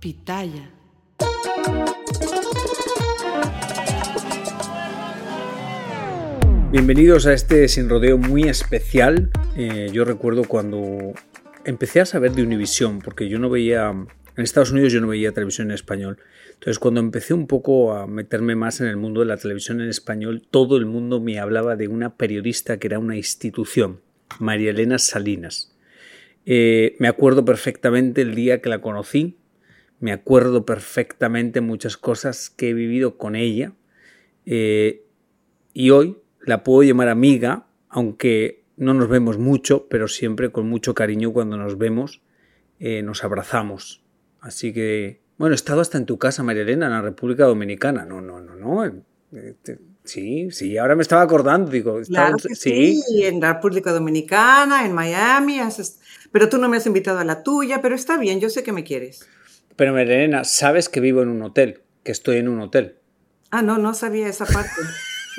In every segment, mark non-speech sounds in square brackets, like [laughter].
Pitaya. Bienvenidos a este sin rodeo muy especial. Eh, yo recuerdo cuando empecé a saber de Univision, porque yo no veía, en Estados Unidos yo no veía televisión en español. Entonces cuando empecé un poco a meterme más en el mundo de la televisión en español, todo el mundo me hablaba de una periodista que era una institución, María Elena Salinas. Eh, me acuerdo perfectamente el día que la conocí, me acuerdo perfectamente muchas cosas que he vivido con ella eh, y hoy la puedo llamar amiga, aunque no nos vemos mucho, pero siempre con mucho cariño cuando nos vemos eh, nos abrazamos. Así que, bueno, he estado hasta en tu casa, María Elena, en la República Dominicana. No, no, no, no. Eh, sí, sí, ahora me estaba acordando, digo. Claro que sí. sí, en la República Dominicana, en Miami, pero tú no me has invitado a la tuya, pero está bien, yo sé que me quieres. Pero Elena, sabes que vivo en un hotel, que estoy en un hotel. Ah, no, no sabía esa parte.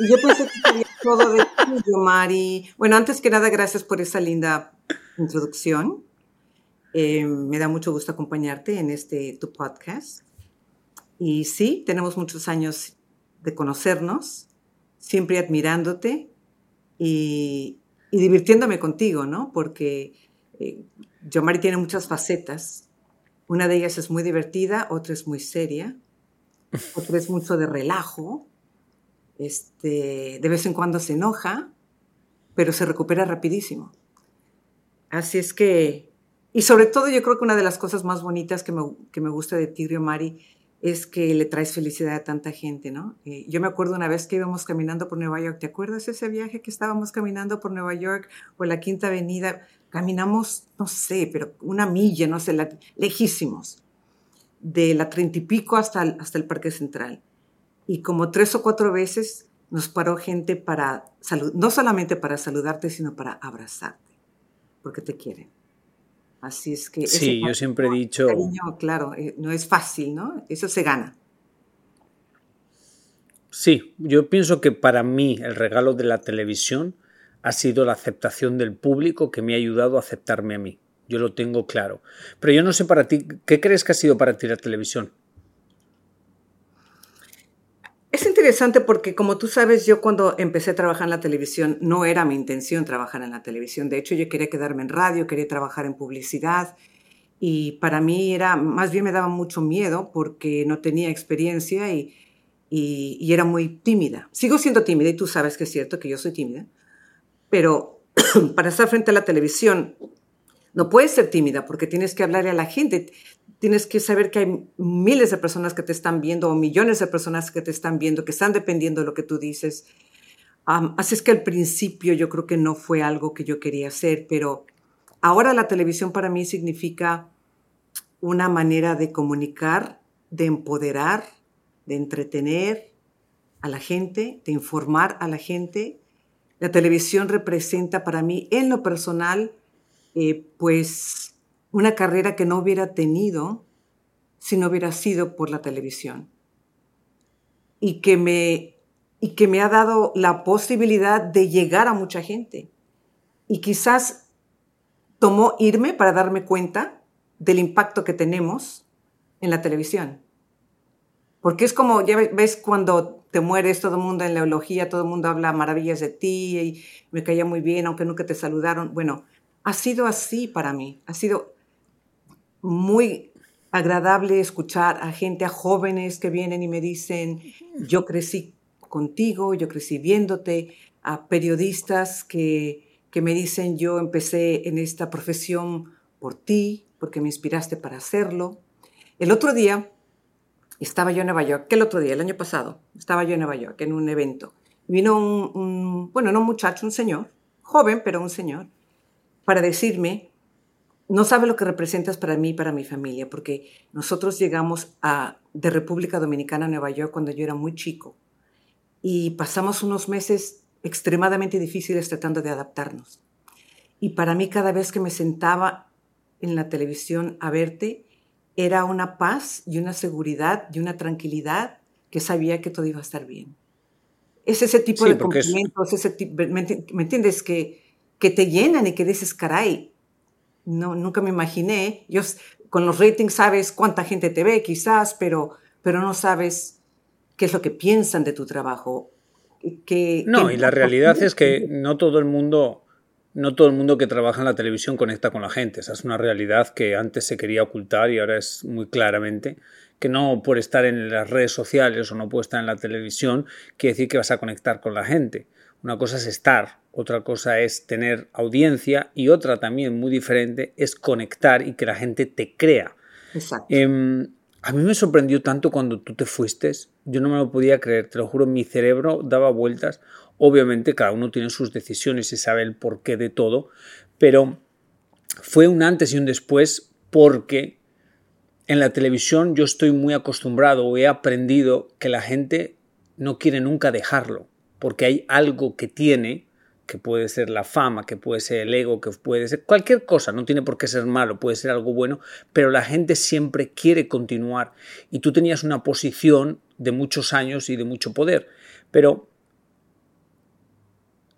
Yo pensé que sabía todo de tuyo, Mari. Bueno, antes que nada, gracias por esa linda introducción. Eh, me da mucho gusto acompañarte en este tu podcast. Y sí, tenemos muchos años de conocernos, siempre admirándote y, divirtiéndome contigo, ¿no? Porque eh, yo, Mari, tiene muchas facetas una de ellas es muy divertida, otra es muy seria, [laughs] otra es mucho de relajo. Este, de vez en cuando se enoja, pero se recupera rapidísimo. Así es que, y sobre todo yo creo que una de las cosas más bonitas que me, gusta de Tigre Mari es que le traes felicidad a tanta gente, ¿no? Eh, yo me acuerdo una vez que íbamos caminando por Nueva York, ¿te acuerdas ese viaje que estábamos caminando por Nueva York, por la Quinta Avenida? Caminamos, no sé, pero una milla, no sé, lejísimos, de la treinta y pico hasta el, hasta el Parque Central. Y como tres o cuatro veces nos paró gente para, no solamente para saludarte, sino para abrazarte, porque te quieren. Así es que... Sí, yo siempre he dicho... claro, eh, no es fácil, ¿no? Eso se gana. Sí, yo pienso que para mí el regalo de la televisión ha sido la aceptación del público que me ha ayudado a aceptarme a mí. Yo lo tengo claro. Pero yo no sé para ti, ¿qué crees que ha sido para ti la televisión? Es interesante porque, como tú sabes, yo cuando empecé a trabajar en la televisión no era mi intención trabajar en la televisión. De hecho, yo quería quedarme en radio, quería trabajar en publicidad. Y para mí era, más bien me daba mucho miedo porque no tenía experiencia y, y era muy tímida. Sigo siendo tímida y tú sabes que es cierto que yo soy tímida pero [clears throat] para estar frente a la televisión no puedes ser tímida porque tienes que hablarle a la gente, tienes que saber que hay miles de personas que te están viendo o millones de personas que te están viendo, que están dependiendo de lo que tú dices. así es que al principio yo creo que no fue algo que yo quería hacer, pero ahora la televisión para mí significa una manera de comunicar, de empoderar, de entretener a la gente, de informar a la gente la televisión representa para mí, en lo personal, eh, pues una carrera que no hubiera tenido si no hubiera sido por la televisión. Y que me, y que me ha dado la posibilidad de llegar a mucha gente. Y quizás tomó irme para darme cuenta del impacto que tenemos en la televisión. Porque es como, ya ves cuando te mueres, todo el mundo en la eulogía, todo el mundo habla maravillas de ti y me caía muy bien, aunque nunca te saludaron. Bueno, ha sido así para mí. Ha sido muy agradable escuchar a gente, a jóvenes que vienen y me dicen, yo crecí contigo, yo crecí viéndote, a periodistas que, que me dicen, yo empecé en esta profesión por ti, porque me inspiraste para hacerlo. El otro día estaba yo en Nueva York, ¿qué el otro día? El año pasado, estaba yo en Nueva York en un evento. Vino un, un bueno, no un muchacho, un señor, joven, pero un señor, para decirme no sabe lo que representas para mí y para mi familia, porque nosotros llegamos de República Dominicana a Nueva York cuando yo era muy chico y pasamos unos meses extremadamente difíciles tratando de adaptarnos. Y para mí cada vez que me sentaba en la televisión a verte, era una paz y una seguridad y una tranquilidad que sabía que todo iba a estar bien. Es ese tipo de cumplimientos, ese ¿me, entiendes? Que, que te llenan y que dices, caray, no, nunca me imaginé. Yo, con los ratings sabes cuánta gente te ve, quizás, pero, pero no sabes qué es lo que piensan de tu trabajo. no, y la realidad es que [laughs] no todo el mundo, no todo el mundo que trabaja en la televisión conecta con la gente. Esa es una realidad que antes se quería ocultar y ahora es muy claramente que no por estar en las redes sociales o no por estar en la televisión quiere decir que vas a conectar con la gente. Una cosa es estar, otra cosa es tener audiencia y otra también muy diferente es conectar y que la gente te crea. Exacto. Em, a mí me sorprendió tanto cuando tú te fuiste, yo no me lo podía creer, te lo juro, mi cerebro daba vueltas. Obviamente cada uno tiene sus decisiones y sabe el porqué de todo, pero fue un antes y un después porque en la televisión yo estoy muy acostumbrado he aprendido que la gente no quiere nunca dejarlo porque hay algo que tiene, que puede ser la fama, que puede ser el ego, que puede ser cualquier cosa, no tiene por qué ser malo, puede ser algo bueno, pero la gente siempre quiere continuar. Y tú tenías una posición de muchos años y de mucho poder, pero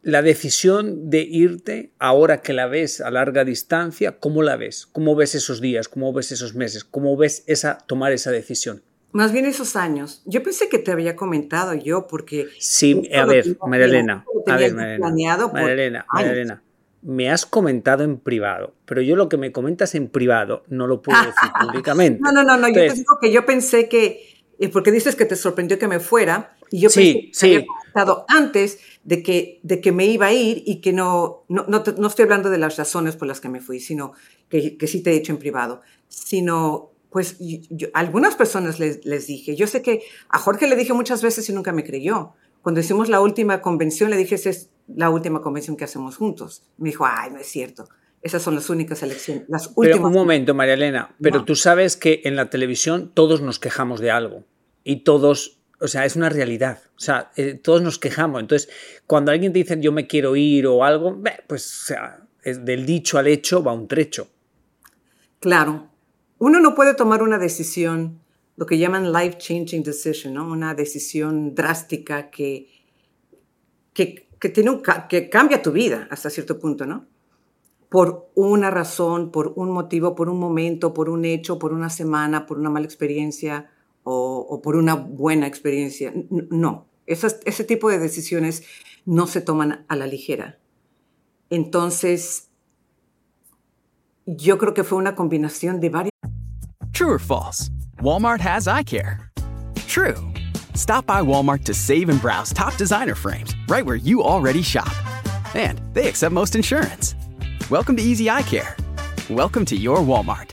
la decisión de irte, ahora que la ves a larga distancia, ¿cómo la ves? ¿Cómo ves esos días? ¿Cómo ves esos meses? ¿Cómo ves esa, tomar esa decisión? Más bien esos años. Yo pensé que te había comentado yo porque... Sí, a ver, María Elena. A ver, María Elena. Me has comentado en privado, pero yo lo que me comentas en privado no lo puedo decir [laughs] públicamente. No, no, no, no. yo te digo que yo pensé que, eh, porque dices que te sorprendió que me fuera, y yo pensé que sí. Antes de que, de que me iba a ir y que no, no, no, no, estoy hablando de las razones por las que me fui, sino que, que sí te he dicho en privado, sino pues yo, algunas personas les, les, dije, yo sé que a Jorge le dije muchas veces y nunca me creyó. Cuando hicimos la última convención, le dije, esa es la última convención que hacemos juntos. Me dijo, ay, no es cierto. Esas son las únicas elecciones, las últimas. Pero un momento, María Elena, pero tú sabes que en la televisión todos nos quejamos de algo y todos, o sea, es una realidad. O sea, eh, todos nos quejamos. Entonces, cuando alguien te dice yo me quiero ir o algo, pues, o sea, es del dicho al hecho va un trecho. Claro, uno no puede tomar una decisión, lo que llaman life-changing decision, ¿no? una decisión drástica que, que, que, tiene un, que cambia tu vida hasta cierto punto, ¿no? Por una razón, por un motivo, por un momento, por un hecho, por una semana, por una mala experiencia o, por una buena experiencia. No, ese tipo de decisiones no se toman a la ligera. Entonces, yo creo que fue una combinación de varias True or false? Walmart has eye care. True. Stop by Walmart to save and browse top designer frames right where you already shop. And they accept most insurance. Welcome to Easy Eye Care. Welcome to your Walmart.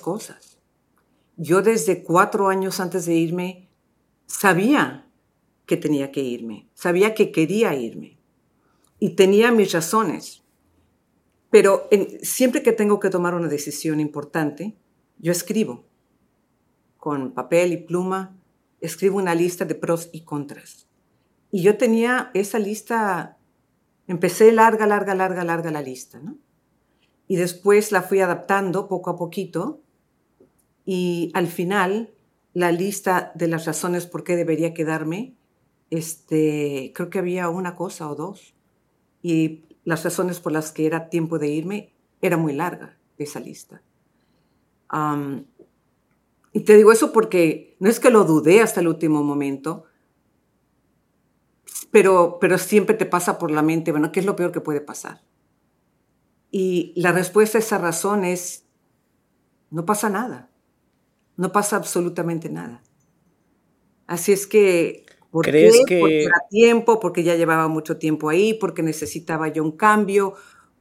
cosas. Yo desde cuatro años antes de irme sabía que tenía que irme, sabía que quería irme y tenía mis razones. Pero siempre que tengo que tomar una decisión importante, yo escribo con papel y pluma, escribo una lista de pros y contras. Y yo tenía esa lista empecé larga, larga, larga, larga la lista, ¿no? Y después la fui adaptando poco a poquito y al final la lista de las razones por qué debería quedarme, este, creo que había una cosa o dos. Y las razones por las que era tiempo de irme era muy larga esa lista. y te digo eso porque no es que lo dudé hasta el último momento, pero, pero siempre te pasa por la mente, bueno, ¿qué es lo peor que puede pasar? Y la respuesta a esa razón es, no pasa nada, no pasa absolutamente nada. Así es que, ¿por ¿Crees qué? que... Porque era tiempo, porque ya llevaba mucho tiempo ahí, porque necesitaba yo un cambio,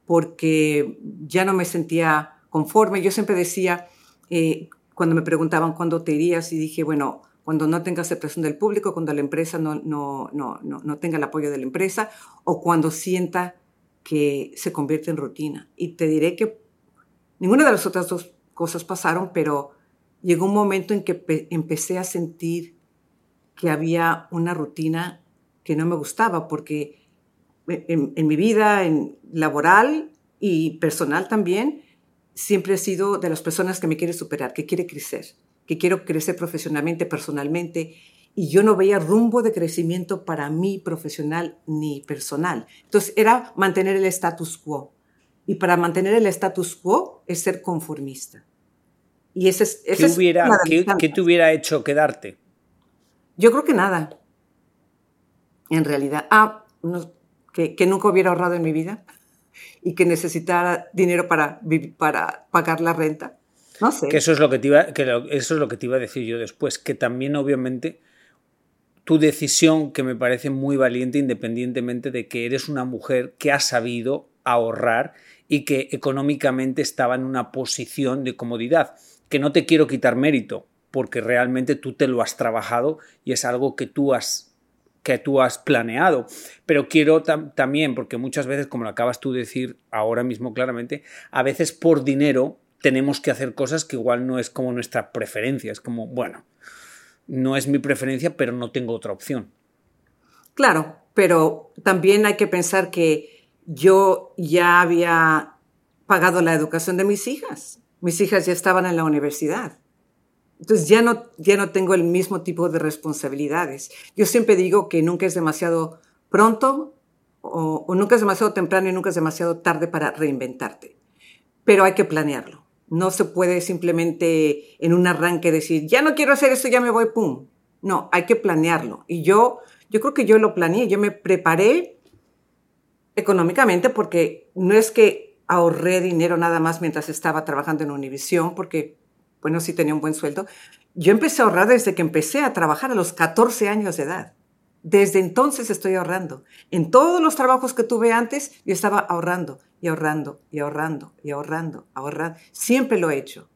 porque ya no me sentía conforme. Yo siempre decía, eh, cuando me preguntaban cuándo te irías, y dije, bueno, cuando no tenga aceptación del público, cuando la empresa no, no, no, no, tenga el apoyo de la empresa o cuando sienta que se convierte en rutina. Y te diré que ninguna de las otras dos cosas pasaron, pero llegó un momento en que empecé a sentir que había una rutina que no me gustaba, porque en, en mi vida en laboral y personal también, siempre he sido de las personas que me quiere superar, que quiere crecer que quiero crecer profesionalmente, personalmente, y yo no veía rumbo de crecimiento para mí profesional ni personal. Entonces era mantener el status quo. Y para mantener el status quo es ser conformista. Y ese es... ¿Qué, hubiera, ¿qué, te hubiera hecho quedarte? Yo creo que nada. En realidad. Ah, que, que, nunca hubiera ahorrado en mi vida y que necesitara dinero para, para pagar la renta que eso es lo que te iba, que eso es lo que te iba a decir yo después, que también obviamente tu decisión que me parece muy valiente independientemente de que eres una mujer que ha sabido ahorrar y que económicamente estaba en una posición de comodidad, que no te quiero quitar mérito, porque realmente tú te lo has trabajado y es algo que tú has que tú has planeado. Pero quiero también, porque muchas veces, como lo acabas tú de decir ahora mismo claramente, a veces por dinero tenemos que hacer cosas que igual no es como nuestra preferencia, es como, bueno, no es mi preferencia, pero no tengo otra opción. Claro, pero también hay que pensar que yo ya había pagado la educación de mis hijas. Mis hijas ya estaban en la universidad. Entonces ya no, ya no tengo el mismo tipo de responsabilidades. Yo siempre digo que nunca es demasiado pronto o, o nunca es demasiado temprano y nunca es demasiado tarde para reinventarte. Pero hay que planearlo. No se puede simplemente en un arranque decir, ya no quiero hacer esto, ya me voy, pum. No, hay que planearlo. Y yo, yo creo que yo lo planeé, yo me preparé económicamente porque no es que ahorré dinero nada más mientras estaba trabajando en Univisión, porque, bueno, sí tenía un buen sueldo. Yo empecé a ahorrar desde que empecé a trabajar a los 14 años de edad. Desde entonces estoy ahorrando. En todos los trabajos que tuve antes, yo estaba ahorrando y ahorrando y ahorrando y ahorrando, ahorrando. Siempre lo he hecho.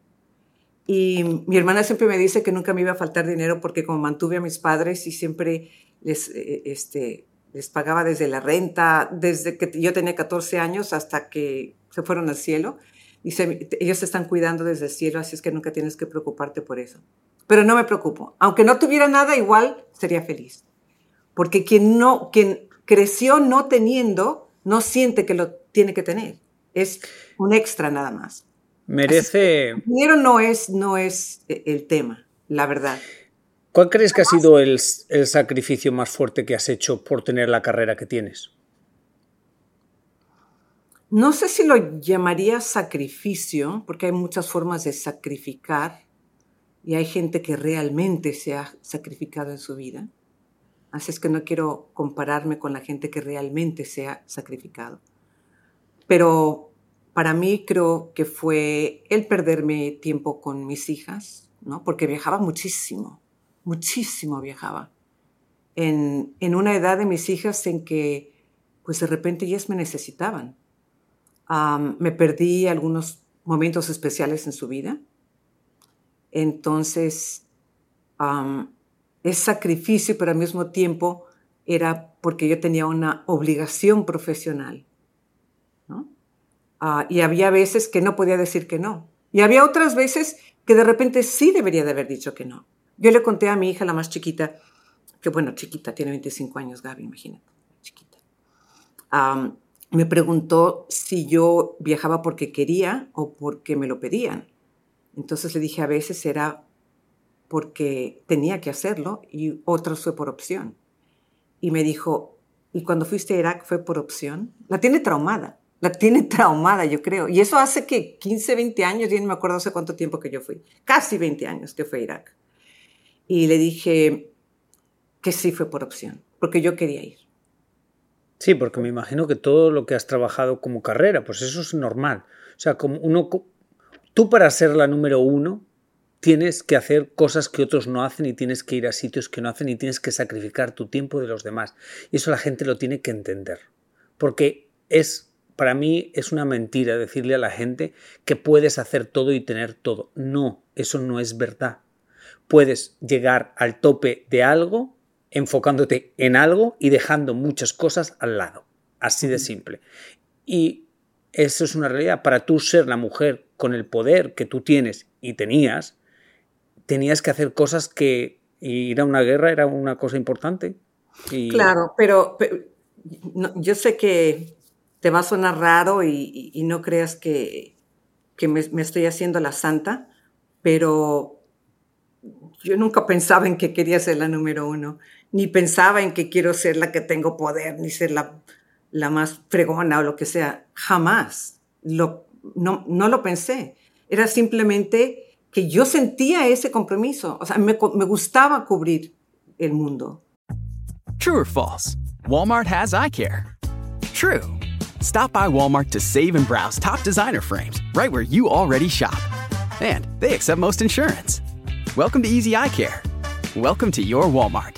Y mi hermana siempre me dice que nunca me iba a faltar dinero porque como mantuve a mis padres y siempre les, eh, este, les pagaba desde la renta, desde que yo tenía 14 años hasta que se fueron al cielo. Dice, ellos se están cuidando desde el cielo, así es que nunca tienes que preocuparte por eso. Pero no me preocupo. Aunque no tuviera nada, igual sería feliz. Porque quien, no, quien creció no teniendo, no siente que lo tiene que tener. Es un extra nada más. Merece... el dinero no es, no es el tema, la verdad. ¿Cuál crees que ha sido el, el sacrificio más fuerte que has hecho por tener la carrera que tienes? No sé si lo llamaría sacrificio, porque hay muchas formas de sacrificar y hay gente que realmente se ha sacrificado en su vida. Así es que no quiero compararme con la gente que realmente se ha sacrificado. Pero para mí creo que fue el perderme tiempo con mis hijas, ¿no? Porque viajaba muchísimo, muchísimo viajaba. En, en una edad de mis hijas en que, pues de repente ellas me necesitaban. me perdí algunos momentos especiales en su vida. Entonces, es sacrificio, pero al mismo tiempo era porque yo tenía una obligación profesional. Ah, y había veces que no podía decir que no. Y había otras veces que de repente sí debería de haber dicho que no. Yo le conté a mi hija, la más chiquita, que bueno, chiquita, tiene 25 años, Gaby, imagínate, chiquita. me preguntó si yo viajaba porque quería o porque me lo pedían. Entonces le dije a veces era porque tenía que hacerlo y otras fue por opción. Y me dijo, ¿y cuando fuiste a Irak fue por opción? La tiene traumada, la tiene traumada yo creo. Y eso hace que 15, 20 años, ya no me acuerdo hace cuánto tiempo que yo fui, casi 20 años que fue a Irak. Y le dije que sí fue por opción, porque yo quería ir. Sí, porque me imagino que todo lo que has trabajado como carrera, pues eso es normal. O sea, como uno, tú para ser la número uno tienes que hacer cosas que otros no hacen y tienes que ir a sitios que no hacen y tienes que sacrificar tu tiempo de los demás. Y eso la gente lo tiene que entender. Porque es, para mí, es una mentira decirle a la gente que puedes hacer todo y tener todo. No, eso no es verdad. Puedes llegar al tope de algo enfocándote en algo y dejando muchas cosas al lado. Así de simple. Y eso es una realidad. Para tú ser la mujer con el poder que tú tienes y tenías, tenías que hacer cosas que ir a una guerra era una cosa importante. Claro, pero, yo sé que te va a sonar raro y, no creas que, me, me, estoy haciendo la santa, pero yo nunca pensaba en que quería ser la número uno ni pensaba en que quiero ser la que tengo poder, ni ser la, la más fregona o lo que sea. Jamás. Lo, no, no lo pensé. Era simplemente que yo sentía ese compromiso. O sea, me, me gustaba cubrir el mundo. True or false? Walmart has eye care. True. Stop by Walmart to save and browse top designer frames right where you already shop. And they accept most insurance. Welcome to Easy Eye Care. Welcome to your Walmart.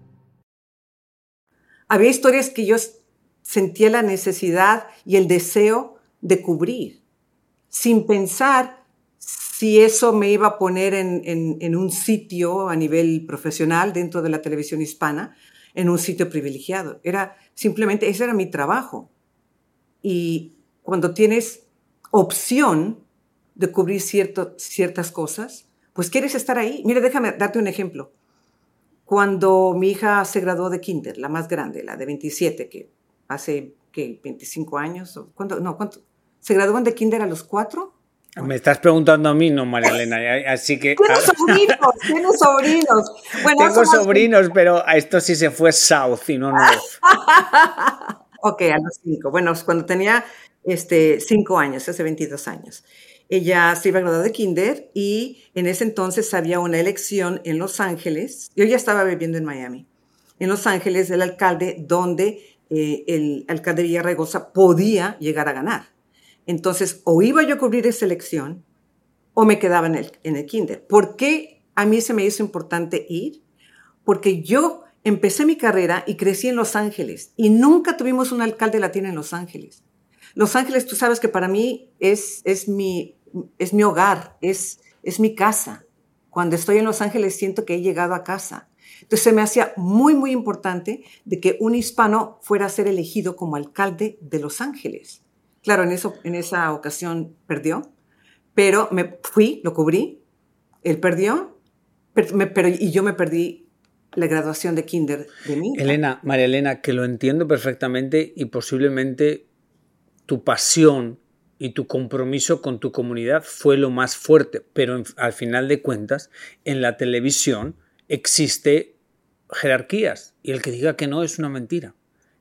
había historias que yo sentía la necesidad y el deseo de cubrir, sin pensar si eso me iba a poner en, un sitio a nivel profesional dentro de la televisión hispana, en un sitio privilegiado. Era simplemente, ese era mi trabajo. Y cuando tienes opción de cubrir ciertas cosas, pues quieres estar ahí. Mira, déjame darte un ejemplo cuando mi hija se graduó de kinder, la más grande, la de 27, que hace ¿qué, 25 años, ¿cuánto? No, ¿cuánto? ¿Se graduó de kinder a los cuatro? Me estás preguntando a mí, no, María Elena, así que... Tengo sobrinos, tengo sobrinos. tengo sobrinos, pero a esto sí se fue South y no North. [laughs] ok, a los cinco. Bueno, cuando tenía este, cinco años, hace 22 años. Ella se iba a graduar de kinder y en ese entonces había una elección en Los Ángeles. Yo ya estaba viviendo en Miami. En Los Ángeles, el alcalde, donde eh, el alcalde Villarregosa podía llegar a ganar. Entonces, o iba yo a cubrir esa elección o me quedaba en el, en el kinder. ¿Por qué a mí se me hizo importante ir? Porque yo empecé mi carrera y crecí en Los Ángeles y nunca tuvimos un alcalde latino en Los Ángeles. Los Ángeles, tú sabes que para mí es, es mi es mi hogar, es, es mi casa. Cuando estoy en Los Ángeles siento que he llegado a casa. Entonces se me hacía muy, muy importante de que un hispano fuera a ser elegido como alcalde de Los Ángeles. Claro, en, eso, en esa ocasión perdió, pero me fui, lo cubrí, él perdió, pero, y yo me perdí la graduación de kinder de mí. Elena, María Elena, que lo entiendo perfectamente y posiblemente tu pasión y tu compromiso con tu comunidad fue lo más fuerte, pero al final de cuentas, en la televisión existe jerarquías y el que diga que no es una mentira.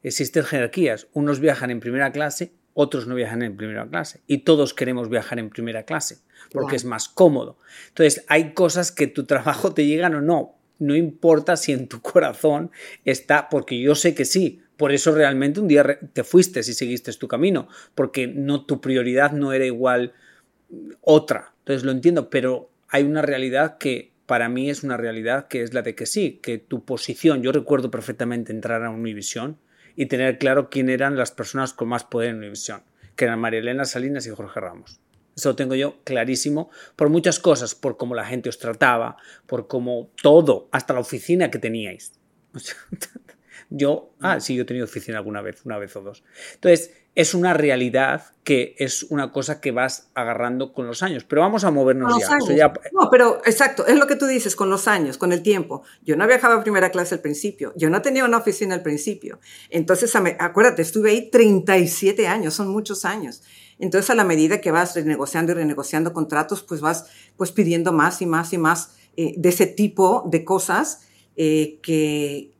Existen jerarquías, unos viajan en primera clase, otros no viajan en primera clase y todos queremos viajar en primera clase porque es más cómodo. Entonces, hay cosas que tu trabajo te llegan o no, no importa si en tu corazón está, porque yo sé que sí, por eso realmente un día te fuiste y seguiste tu camino, porque no tu prioridad no era igual otra. Entonces lo entiendo, pero hay una realidad que para mí es una realidad que es la de que sí, que tu posición, yo recuerdo perfectamente entrar a Univision y tener claro quién eran las personas con más poder en Univisión, que eran María Elena Salinas y Jorge Ramos. Eso lo tengo yo clarísimo por muchas cosas, por cómo la gente os trataba, por cómo todo, hasta la oficina que teníais. [laughs] yo, ah, sí, yo he tenido oficina alguna vez, una vez o dos. Entonces, es una realidad que es una cosa que vas agarrando con los años. Pero vamos a movernos ya. No, pero exacto, es lo que tú dices, con los años, con el tiempo. Yo no viajaba a primera clase al principio, yo no tenía una oficina al principio. Entonces, acuérdate, estuve ahí 37 años, son muchos años. Entonces, a la medida que vas renegociando y renegociando contratos, pues vas pues pidiendo más y más y más eh, de ese tipo de cosas eh, que,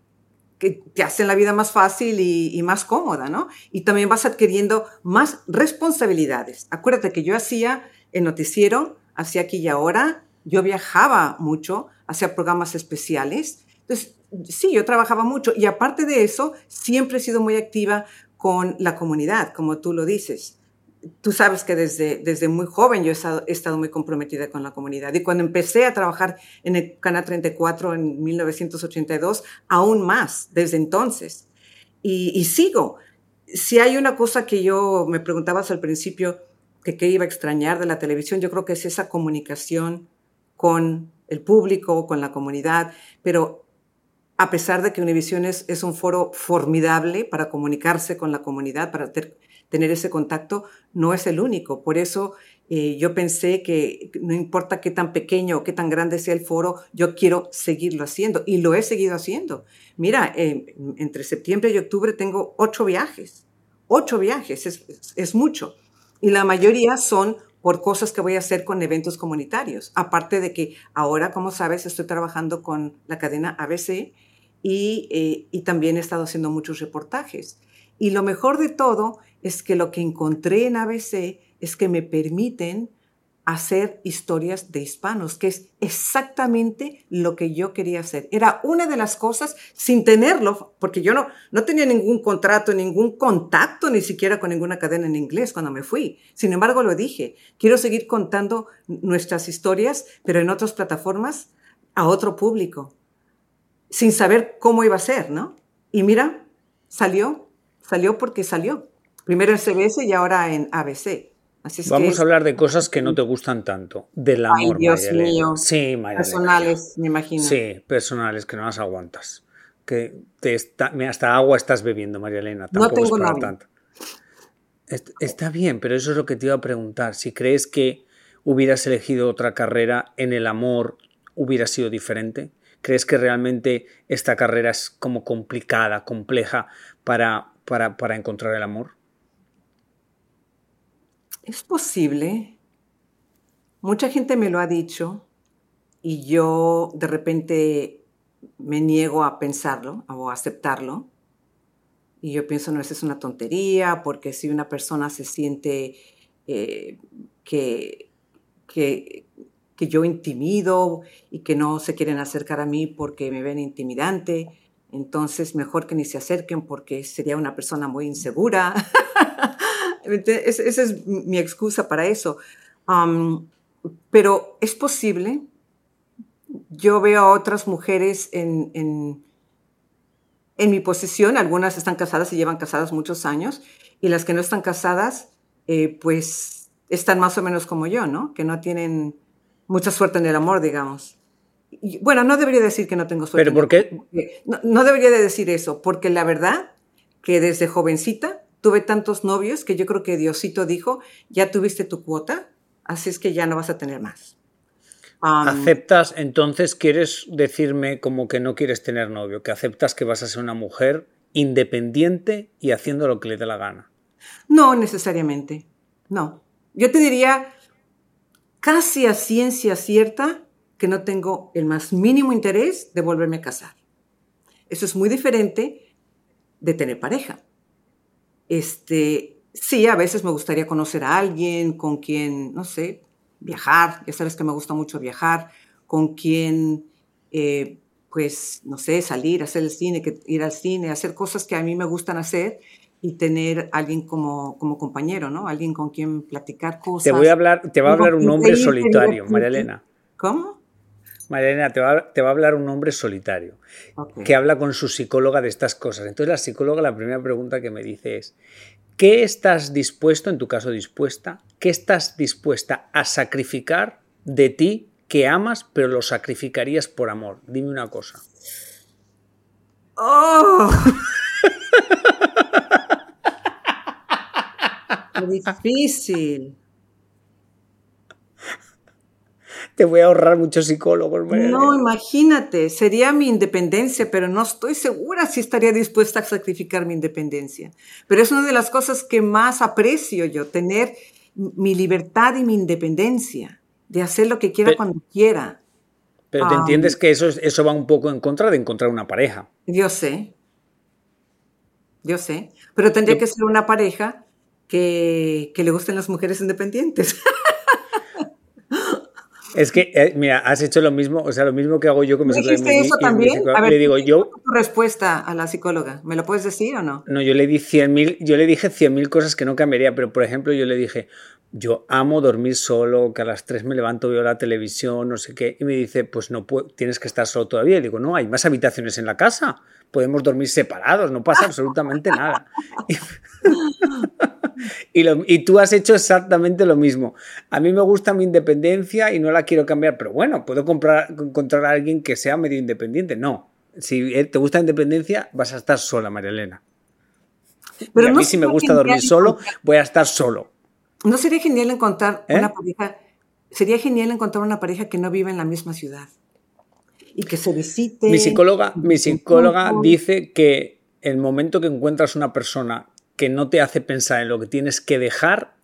que te hacen la vida más fácil y, más cómoda, ¿no? Y también vas adquiriendo más responsabilidades. Acuérdate que yo hacía el noticiero, hacía aquí y ahora, yo viajaba mucho, hacía programas especiales. Entonces, sí, yo trabajaba mucho y aparte de eso, siempre he sido muy activa con la comunidad, como tú lo dices tú sabes que desde, desde muy joven yo he estado, muy comprometida con la comunidad. Y cuando empecé a trabajar en el Canal 34 en 1982, aún más desde entonces. Y, sigo. Si hay una cosa que yo me preguntabas al principio, que qué iba a extrañar de la televisión, yo creo que es esa comunicación con el público, con la comunidad, pero a pesar de que Univision es, es un foro formidable para comunicarse con la comunidad, para ter, tener ese contacto, no es el único. Por eso eh, yo pensé que no importa qué tan pequeño o qué tan grande sea el foro, yo quiero seguirlo haciendo y lo he seguido haciendo. Mira, entre septiembre y octubre tengo ocho viajes, ocho viajes, es, es mucho. Y la mayoría son por cosas que voy a hacer con eventos comunitarios. Aparte de que ahora, como sabes, estoy trabajando con la cadena ABC y, eh, y también he estado haciendo muchos reportajes. Y lo mejor de todo es que lo que encontré en ABC es que me permiten hacer historias de hispanos, que es exactamente lo que yo quería hacer. Era una de las cosas sin tenerlo, porque yo no, no tenía ningún contrato, ningún contacto, ni siquiera con ninguna cadena en inglés cuando me fui. Sin embargo, lo dije, quiero seguir contando nuestras historias, pero en otras plataformas, a otro público, sin saber cómo iba a ser, ¿no? Y mira, salió Salió porque salió. Primero en CBS y ahora en ABC. Así Vamos a hablar de cosas que no te gustan tanto. Del amor, Ay, Dios mío. Sí, Personales, me imagino. Sí, personales, que no las aguantas. Que te está, hasta agua estás bebiendo, María Elena. Tampoco no tengo es para tanto. Está bien, pero eso es lo que te iba a preguntar. Si crees que hubieras elegido otra carrera en el amor, hubiera sido diferente. ¿Crees que realmente esta carrera es como complicada, compleja para para, encontrar el amor? Es posible. Mucha gente me lo ha dicho y yo de repente me niego a pensarlo o a aceptarlo. Y yo pienso, no, esa es una tontería, porque si una persona se siente eh, que, que, que, yo intimido y que no se quieren acercar a mí porque me ven intimidante, entonces, mejor que ni se acerquen porque sería una persona muy insegura. [laughs] esa es mi excusa para eso. pero es posible. Yo veo a otras mujeres en, en, mi posición, algunas están casadas y llevan casadas muchos años, y las que no están casadas, eh, pues están más o menos como yo, ¿no? Que no tienen mucha suerte en el amor, digamos bueno, no debería decir que no tengo suerte. ¿Pero por qué? No, debería de decir eso, porque la verdad que desde jovencita tuve tantos novios que yo creo que Diosito dijo, ya tuviste tu cuota, así es que ya no vas a tener más. ¿Aceptas, entonces quieres decirme como que no quieres tener novio, que aceptas que vas a ser una mujer independiente y haciendo lo que le dé la gana? No necesariamente, no. Yo te diría casi a ciencia cierta que no tengo el más mínimo interés de volverme a casar. Eso es muy diferente de tener pareja. Este, sí, a veces me gustaría conocer a alguien con quien, no sé, viajar. Ya sabes que me gusta mucho viajar, con quien, eh, pues, no sé, salir, hacer el cine, que, ir al cine, hacer cosas que a mí me gustan hacer y tener alguien como, como compañero, ¿no? Alguien con quien platicar cosas. Te voy a hablar, te va a hablar un hombre solitario, María Elena. ¿Cómo? Mariana, te va, te va, a hablar un hombre solitario okay. que habla con su psicóloga de estas cosas. Entonces la psicóloga, la primera pregunta que me dice es, ¿qué estás dispuesto, en tu caso dispuesta, qué estás dispuesta a sacrificar de ti que amas, pero lo sacrificarías por amor? Dime una cosa. ¡Oh! [laughs] Qué difícil. Te voy a ahorrar muchos psicólogos. No, imagínate, sería mi independencia, pero no estoy segura si estaría dispuesta a sacrificar mi independencia. Pero es una de las cosas que más aprecio yo, tener mi libertad y mi independencia, de hacer lo que quiera pero, cuando quiera. Pero te um, entiendes que eso, eso va un poco en contra de encontrar una pareja. Yo sé, yo sé, pero tendría yo, que ser una pareja que, que le gusten las mujeres independientes. [laughs] Es que, eh, mira, has hecho lo mismo, o sea, lo mismo que hago yo con mis ¿Dijiste eso también? A ver, le digo yo. Tu respuesta a la psicóloga, ¿me lo puedes decir o no? No, yo le di 100.000, yo le dije 100.000 cosas que no cambiaría, pero por ejemplo, yo le dije, yo amo dormir solo, que a las 3 me levanto, veo la televisión, no sé qué, y me dice, pues no tienes que estar solo todavía. Y digo, no, hay más habitaciones en la casa, podemos dormir separados, no pasa absolutamente nada. [laughs] y, lo, y, tú has hecho exactamente lo mismo. A mí me gusta mi independencia y no la quiero cambiar, pero bueno, puedo comprar, encontrar a alguien que sea medio independiente. No, si te gusta la independencia, vas a estar sola, María Elena. Pero y a no mí si me gusta dormir solo, voy a estar solo. ¿No sería genial encontrar ¿Eh? una pareja? Sería genial encontrar una pareja que no vive en la misma ciudad y que se visite. Mi psicóloga, mi psicóloga dice que el momento que encuentras una persona que no te hace pensar en lo que tienes que dejar,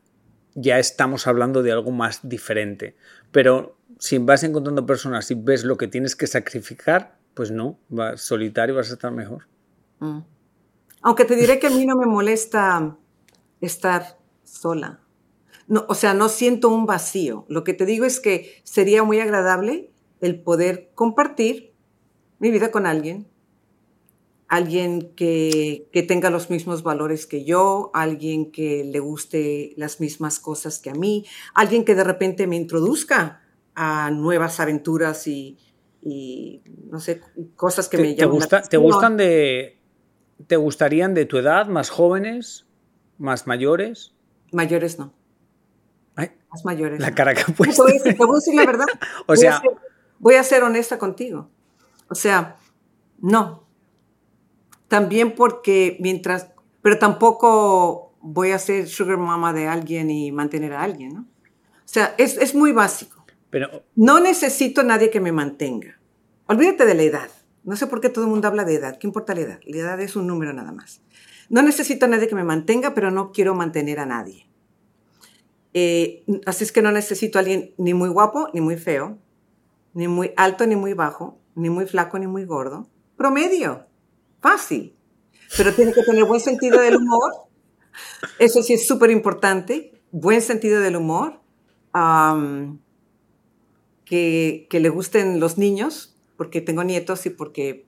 ya estamos hablando de algo más diferente. Pero si vas encontrando personas y ves lo que tienes que sacrificar, pues no, vas solitario vas a estar mejor. Mm. Aunque te diré que a mí no me molesta estar sola. No, o sea, no siento un vacío. Lo que te digo es que sería muy agradable el poder compartir mi vida con alguien, alguien que, que, tenga los mismos valores que yo, alguien que le guste las mismas cosas que a mí, alguien que de repente me introduzca a nuevas aventuras y, y no sé, cosas que ¿Te, me llaman. ¿te, gusta, ¿Te gustan de, te gustarían de tu edad, más jóvenes, más mayores? Mayores no. Más mayores. La cara que puesto. Te voy a decir, te voy a decir la verdad. [laughs] o sea, voy a, ser, voy a ser honesta contigo. O sea, no. También porque mientras, pero tampoco voy a ser sugar mama de alguien y mantener a alguien, ¿no? O sea, es, es muy básico. Pero, no necesito a nadie que me mantenga. Olvídate de la edad. No sé por qué todo el mundo habla de edad. ¿Qué importa la edad? La edad es un número nada más. No necesito a nadie que me mantenga, pero no quiero mantener a nadie. Eh, así es que no necesito a alguien ni muy guapo ni muy feo, ni muy alto ni muy bajo, ni muy flaco ni muy gordo. Promedio. Fácil. Pero tiene que tener buen sentido del humor. Eso sí es súper importante. Buen sentido del humor. Um, que, le gusten los niños, porque tengo nietos y porque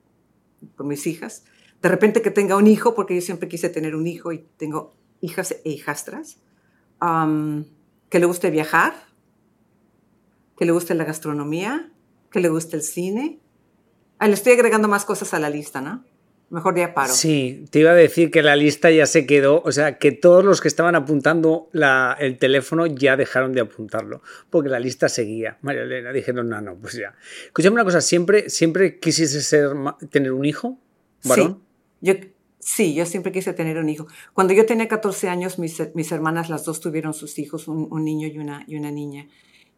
por mis hijas. De repente que tenga un hijo, porque yo siempre quise tener un hijo y tengo hijas e hijastras. Que le guste viajar, que le guste la gastronomía, que le guste el cine. Ah, le estoy agregando más cosas a la lista, ¿no? Mejor ya paro. Sí, te iba a decir que la lista ya se quedó, o sea, que todos los que estaban apuntando la, el teléfono ya dejaron de apuntarlo, porque la lista seguía. María Elena, dijeron, no, no, pues ya. Escúchame una cosa, ¿siempre, siempre quisiste ser, tener un hijo? ¿Varón? Sí, yo, sí, yo siempre quise tener un hijo. Cuando yo tenía 14 años, mis, mis hermanas, las dos tuvieron sus hijos, un, un niño y una, y una niña.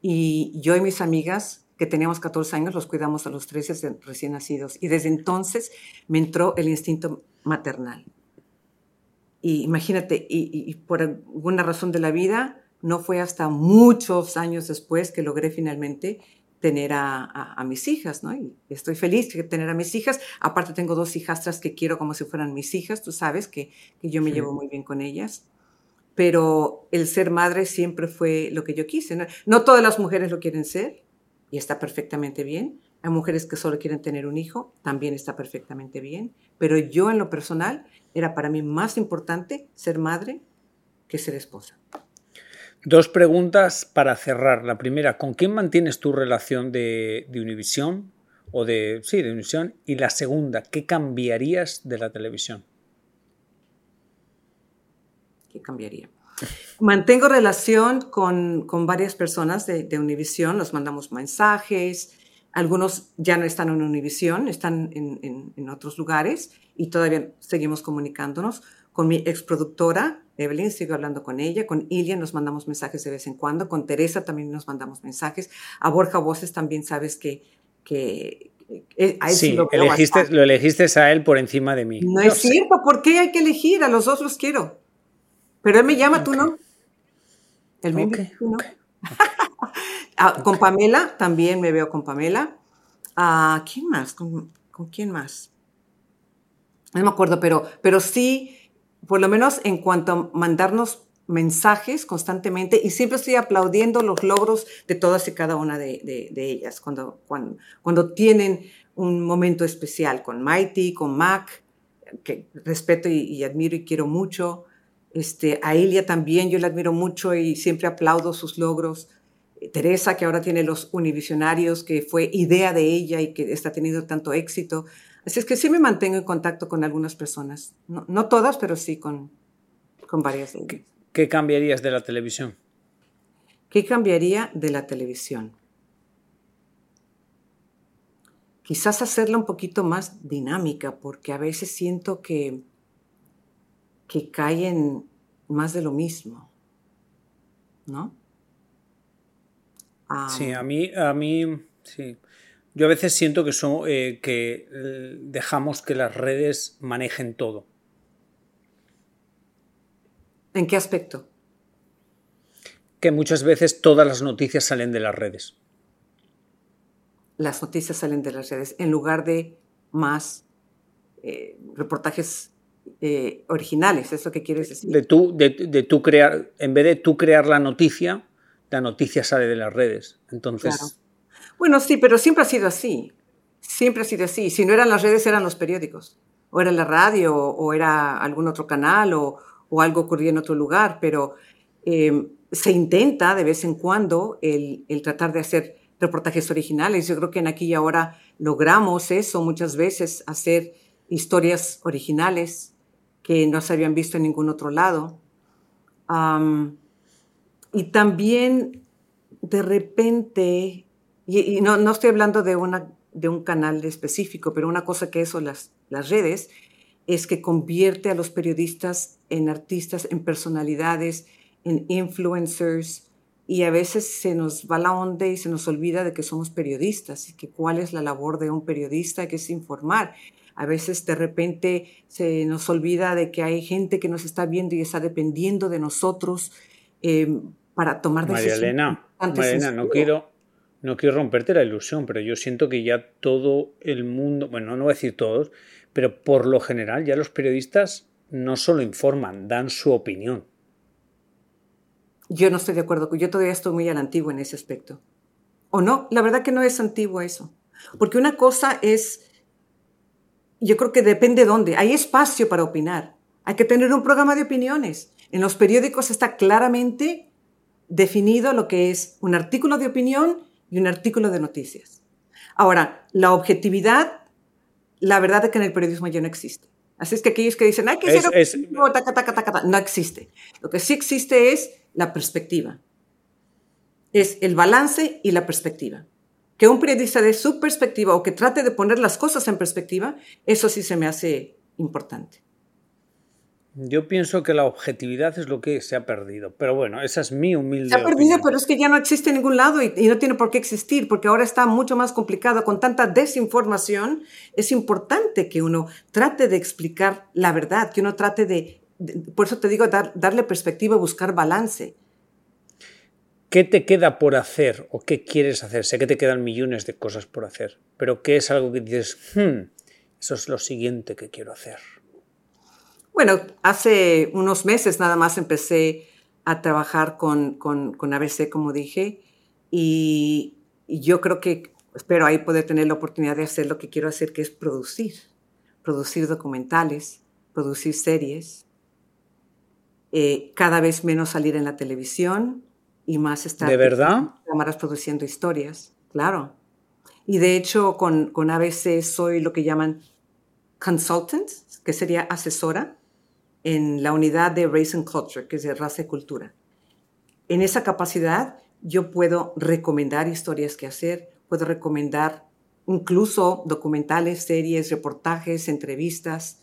Y yo y mis amigas que teníamos 14 años, los cuidamos a los 13 recién nacidos. Y desde entonces me entró el instinto maternal. Y imagínate, y, y, por alguna razón de la vida, no fue hasta muchos años después que logré finalmente tener a, a, a, mis hijas, ¿no? Y estoy feliz de tener a mis hijas. Aparte tengo dos hijastras que quiero como si fueran mis hijas, tú sabes que, que yo me sí. llevo muy bien con ellas. Pero el ser madre siempre fue lo que yo quise. ¿no? no todas las mujeres lo quieren ser, y está perfectamente bien. Hay mujeres que solo quieren tener un hijo, también está perfectamente bien. Pero yo en lo personal era para mí más importante ser madre que ser esposa. Dos preguntas para cerrar. La primera, ¿con quién mantienes tu relación de, de Univisión? O de, sí, de Univisión. Y la segunda, ¿qué cambiarías de la televisión? ¿Qué cambiaría? Mantengo relación con, con varias personas de, de Univisión, nos mandamos mensajes, algunos ya no están en Univisión, están en, en, en, otros lugares y todavía seguimos comunicándonos. Con mi exproductora, Evelyn, sigo hablando con ella. Con Ilia nos mandamos mensajes de vez en cuando. Con Teresa también nos mandamos mensajes. A Borja Voces también sabes que... que a él sí, lo, elegiste, lo, elegiste a él por encima de mí. No, es sé. cierto, ¿por qué hay que elegir? A los dos los quiero. Pero él me llama, okay. tú no. Él me okay, tú no. [laughs] Ah, con Pamela, también me veo con Pamela. Ah, ¿Quién más? ¿Con, ¿Con, quién más? No me acuerdo, pero, pero sí, por lo menos en cuanto a mandarnos mensajes constantemente y siempre estoy aplaudiendo los logros de todas y cada una de, ellas cuando, cuando, tienen un momento especial con Mighty, con Mac, que respeto y, y admiro y quiero mucho. Este, a Ilia también yo la admiro mucho y siempre aplaudo sus logros. Teresa, que ahora tiene los univisionarios, que fue idea de ella y que está teniendo tanto éxito. Así es que sí me mantengo en contacto con algunas personas. No, no todas, pero sí con, con varias de ellas. ¿Qué, ¿Qué cambiarías de la televisión? ¿Qué cambiaría de la televisión? Quizás hacerla un poquito más dinámica, porque a veces siento que que caen más de lo mismo, ¿no? Um, sí, a mí, a mí, sí. Yo a veces siento que, son, eh, que dejamos que las redes manejen todo. ¿En qué aspecto? Que muchas veces todas las noticias salen de las redes. Las noticias salen de las redes en lugar de más eh, reportajes eh, originales, ¿es lo que quieres decir? De tú, de, de tú crear, en vez de tú crear la noticia, la noticia sale de las redes. Entonces. Claro. Bueno, sí, pero siempre ha sido así. Siempre ha sido así. Si no eran las redes, eran los periódicos. O era la radio, o era algún otro canal, o, algo ocurría en otro lugar. Pero eh, se intenta de vez en cuando el, tratar de hacer reportajes originales. Yo creo que en aquí y ahora logramos eso muchas veces, hacer historias originales que no se habían visto en ningún otro lado. Y también de repente, y, y no, no, estoy hablando de, una, de un canal específico, pero una cosa que eso, las, las redes, es que convierte a los periodistas en artistas, en personalidades, en influencers, y a veces se nos va la onda y se nos olvida de que somos periodistas y que cuál es la labor de un periodista, que es informar. A veces de repente se nos olvida de que hay gente que nos está viendo y está dependiendo de nosotros eh, para tomar decisiones. María Elena, María Elena no quiero, no quiero romperte la ilusión, pero yo siento que ya todo el mundo, bueno, no voy a decir todos, pero por lo general ya los periodistas no solo informan, dan su opinión. Yo no estoy de acuerdo, yo todavía estoy muy a la antigua en ese aspecto. ¿O no? La verdad que no es antiguo eso. Porque una cosa es yo creo que depende de dónde. Hay espacio para opinar. Hay que tener un programa de opiniones. En los periódicos está claramente definido lo que es un artículo de opinión y un artículo de noticias. Ahora, la objetividad, la verdad es que en el periodismo ya no existe. Así es que aquellos que dicen, hay que ser taca, taca, taca, no existe. Lo que sí existe es la perspectiva. Es el balance y la perspectiva que un periodista dé su perspectiva o que trate de poner las cosas en perspectiva, eso sí se me hace importante. Yo pienso que la objetividad es lo que se ha perdido, pero bueno, esa es mi humilde. Se ha perdido, opinión. pero es que ya no existe en ningún lado y, y, no tiene por qué existir, porque ahora está mucho más complicado con tanta desinformación. Es importante que uno trate de explicar la verdad, que uno trate de, de por eso te digo, dar, darle perspectiva, buscar balance. ¿Qué te queda por hacer o qué quieres hacer? Sé que te quedan millones de cosas por hacer, pero ¿qué es algo que dices, hmm, eso es lo siguiente que quiero hacer? Bueno, hace unos meses nada más empecé a trabajar con, con, con ABC, como dije, y, y, yo creo que espero ahí poder tener la oportunidad de hacer lo que quiero hacer, que es producir, producir documentales, producir series, eh, cada vez menos salir en la televisión, y más estar... ¿De verdad? Cámaras produciendo historias, claro. Y de hecho con, con ABC soy lo que llaman consultant, que sería asesora en la unidad de Race and Culture, que es de raza y cultura. En esa capacidad yo puedo recomendar historias que hacer, puedo recomendar incluso documentales, series, reportajes, entrevistas,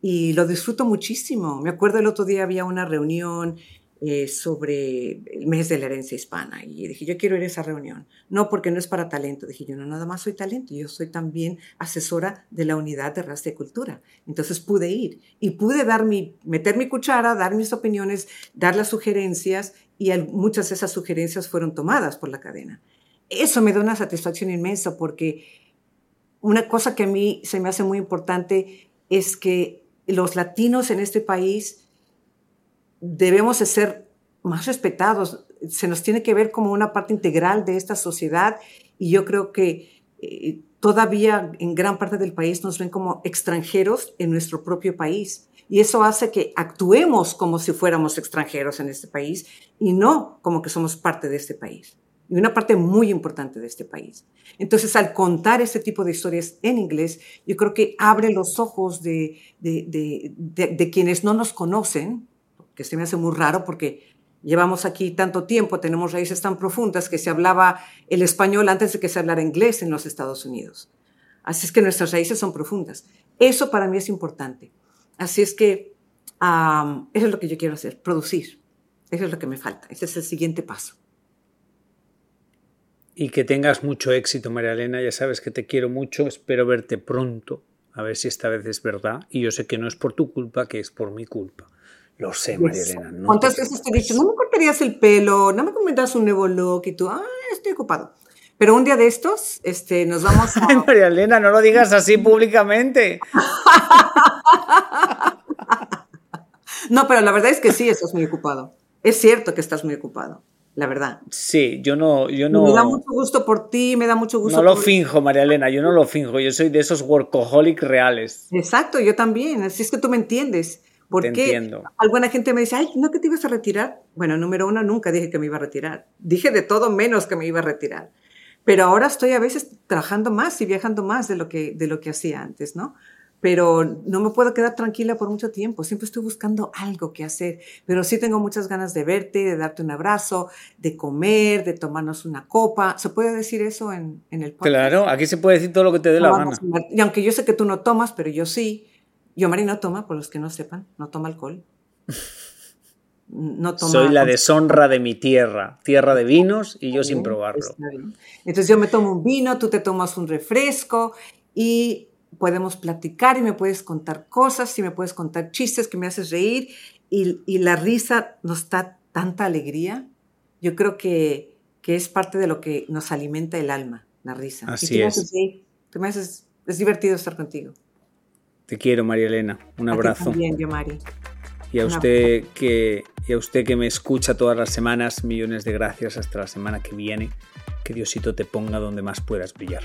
y lo disfruto muchísimo. Me acuerdo el otro día había una reunión eh, sobre el mes de la herencia hispana y dije, yo quiero ir a esa reunión. No, porque no es para talento. Dije, yo no nada más soy talento, yo soy también asesora de la unidad de raza y cultura. Entonces pude ir y pude dar mi, meter mi cuchara, dar mis opiniones, dar las sugerencias y muchas de esas sugerencias fueron tomadas por la cadena. Eso me da una satisfacción inmensa porque una cosa que a mí se me hace muy importante es que los latinos en este país debemos de ser más respetados, se nos tiene que ver como una parte integral de esta sociedad y yo creo que eh, todavía en gran parte del país nos ven como extranjeros en nuestro propio país. Y eso hace que actuemos como si fuéramos extranjeros en este país y no como que somos parte de este país. Y una parte muy importante de este país. Entonces, al contar este tipo de historias en inglés, yo creo que abre los ojos de, de, de quienes no nos conocen, que se me hace muy raro porque llevamos aquí tanto tiempo, tenemos raíces tan profundas que se hablaba el español antes de que se hablara inglés en los Estados Unidos. Así es que nuestras raíces son profundas. Eso para mí es importante. Así es que eso es lo que yo quiero hacer, producir. Eso es lo que me falta. Ese es el siguiente paso. Y que tengas mucho éxito, María Elena. Ya sabes que te quiero mucho. Espero verte pronto. A ver si esta vez es verdad. Y yo sé que no es por tu culpa, que es por mi culpa. Lo sé, María Elena. ¿Cuántas veces te he dicho, no me cortarías el pelo, no me comentas un nuevo look y tú, ah, estoy ocupado? Pero un día de estos, este, nos vamos a... [laughs] Ay, María Elena, no lo digas así [laughs] públicamente. [laughs] no, pero la verdad es que sí, estás muy ocupado. Es cierto que estás muy ocupado, la verdad. Sí, yo no, yo no... Me da mucho gusto por ti, me da mucho gusto No lo finjo, María Elena, yo no lo finjo, yo soy de esos workaholic reales. Exacto, yo también, así es que tú me entiendes. Porque alguna gente me dice, ay, ¿no que te ibas a retirar? Bueno, número uno, nunca dije que me iba a retirar. Dije de todo menos que me iba a retirar. Pero ahora estoy a veces trabajando más y viajando más de lo que, de lo que hacía antes, ¿no? Pero no me puedo quedar tranquila por mucho tiempo. Siempre estoy buscando algo que hacer. Pero sí tengo muchas ganas de verte, de darte un abrazo, de comer, de tomarnos una copa. ¿Se puede decir eso en, en el podcast? Claro, aquí se puede decir todo lo que te dé la gana. Y aunque yo sé que tú no tomas, pero yo sí. Yo, Mari, no toma, por los que no sepan, no toma alcohol. No toma Soy la deshonra de mi tierra, tierra de vinos y yo sin probarlo. Entonces yo me tomo un vino, tú te tomas un refresco y podemos platicar y me puedes contar cosas y me puedes contar chistes que me haces reír y, la risa nos da tanta alegría. Yo creo que, que, es parte de lo que nos alimenta el alma, la risa. Así es. me haces, es divertido estar contigo. Te quiero, María Elena. Un abrazo. También, yo, Mari. Y a, usted que, y a usted que me escucha todas las semanas, millones de gracias hasta la semana que viene. Que Diosito te ponga donde más puedas brillar.